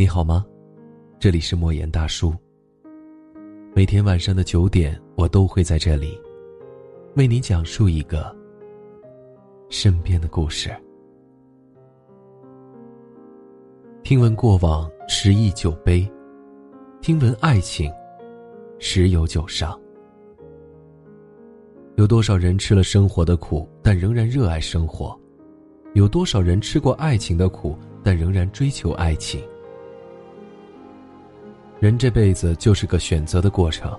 你好吗？这里是莫言大叔。每天晚上的九点，我都会在这里，为你讲述一个身边的故事。听闻过往，十忆酒杯；听闻爱情，十有九伤。有多少人吃了生活的苦，但仍然热爱生活？有多少人吃过爱情的苦，但仍然追求爱情？人这辈子就是个选择的过程，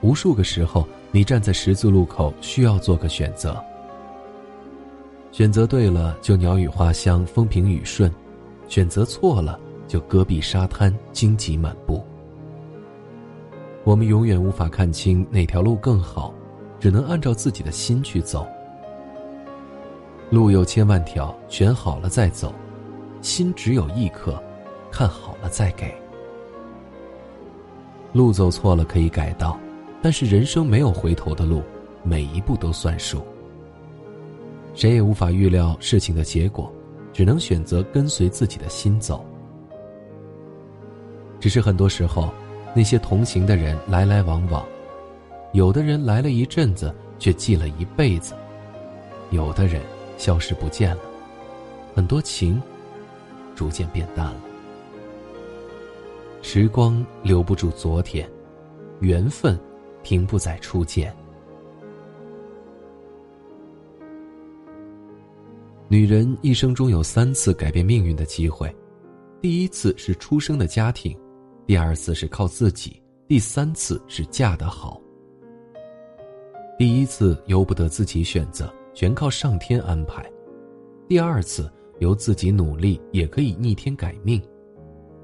无数个时候，你站在十字路口，需要做个选择。选择对了，就鸟语花香，风平雨顺；选择错了，就戈壁沙滩，荆棘满布。我们永远无法看清哪条路更好，只能按照自己的心去走。路有千万条，选好了再走；心只有一颗，看好了再给。路走错了可以改道，但是人生没有回头的路，每一步都算数。谁也无法预料事情的结果，只能选择跟随自己的心走。只是很多时候，那些同行的人来来往往，有的人来了一阵子，却记了一辈子；有的人消失不见了，很多情逐渐变淡了。时光留不住昨天，缘分停不在初见。女人一生中有三次改变命运的机会，第一次是出生的家庭，第二次是靠自己，第三次是嫁得好。第一次由不得自己选择，全靠上天安排；第二次由自己努力也可以逆天改命，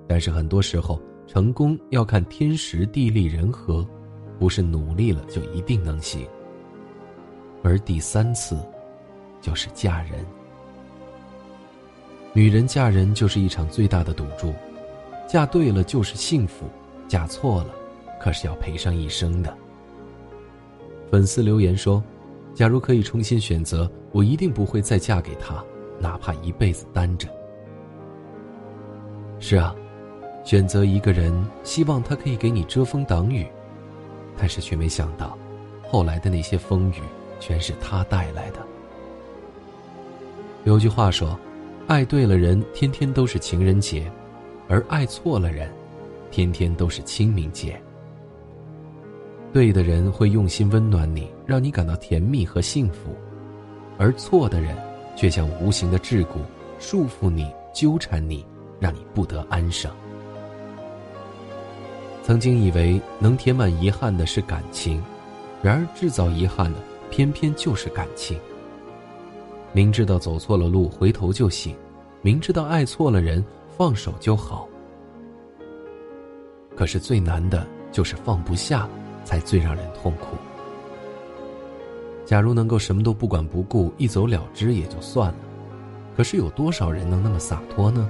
但是很多时候。成功要看天时地利人和，不是努力了就一定能行。而第三次，就是嫁人。女人嫁人就是一场最大的赌注，嫁对了就是幸福，嫁错了，可是要赔上一生的。粉丝留言说：“假如可以重新选择，我一定不会再嫁给他，哪怕一辈子单着。”是啊。选择一个人，希望他可以给你遮风挡雨，但是却没想到，后来的那些风雨，全是他带来的。有句话说：“爱对了人，天天都是情人节；而爱错了人，天天都是清明节。”对的人会用心温暖你，让你感到甜蜜和幸福；而错的人，却像无形的桎梏，束缚你，纠缠你，让你不得安生。曾经以为能填满遗憾的是感情，然而制造遗憾的偏偏就是感情。明知道走错了路，回头就行；明知道爱错了人，放手就好。可是最难的就是放不下，才最让人痛苦。假如能够什么都不管不顾，一走了之也就算了，可是有多少人能那么洒脱呢？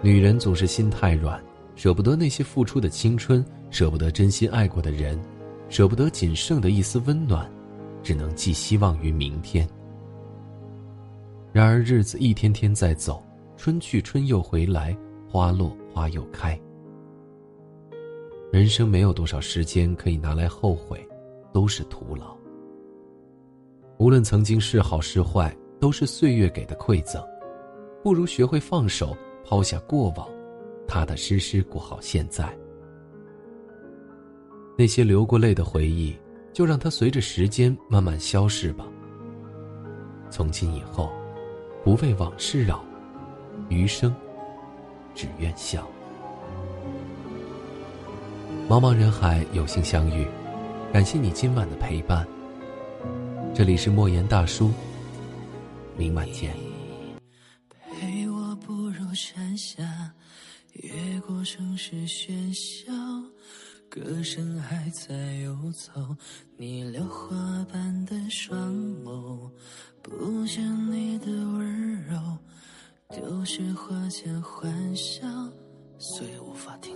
女人总是心太软。舍不得那些付出的青春，舍不得真心爱过的人，舍不得仅剩的一丝温暖，只能寄希望于明天。然而日子一天天在走，春去春又回来，花落花又开。人生没有多少时间可以拿来后悔，都是徒劳。无论曾经是好是坏，都是岁月给的馈赠，不如学会放手，抛下过往。踏踏实实过好现在。那些流过泪的回忆，就让它随着时间慢慢消逝吧。从今以后，不为往事扰，余生只愿笑。茫茫人海，有幸相遇，感谢你今晚的陪伴。这里是莫言大叔，明晚见。陪我步入山下。越过城市喧嚣，歌声还在游走。你榴花般的双眸，不见你的温柔，丢失花间欢笑，岁月无法停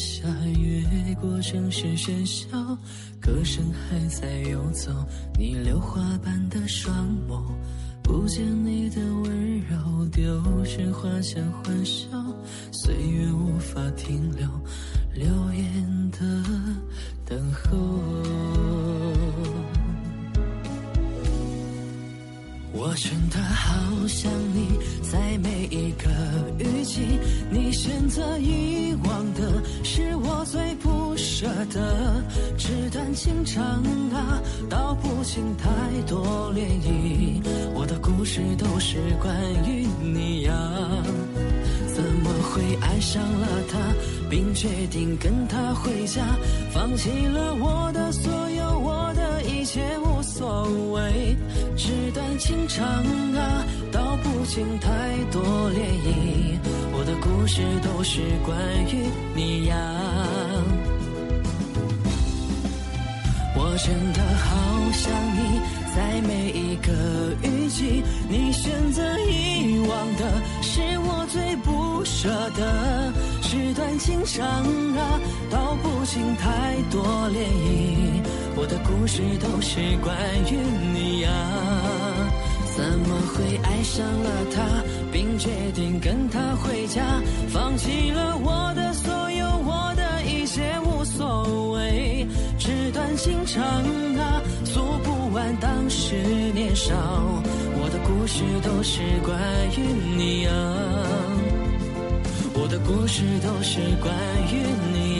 下越过城市喧嚣，歌声还在游走。你榴花般的双眸，不见你的温柔，丢失花香欢笑，岁月无法停留，流言的等候。我真的好想你，在每一个雨季，你选择遗。舍得，纸短情长啊，道不尽太多涟漪。我的故事都是关于你呀，怎么会爱上了他，并决定跟他回家？放弃了我的所有，我的一切无所谓。纸短情长啊，道不尽太多涟漪。我的故事都是关于你呀。真的好想你，在每一个雨季，你选择遗忘的是我最不舍的。纸短情长啊，道不尽太多涟漪。我的故事都是关于你呀，怎么会爱上了他，并决定跟他回家，放弃了我的纸短情长啊，诉不完当时年少，我的故事都是关于你啊，我的故事都是关于你啊。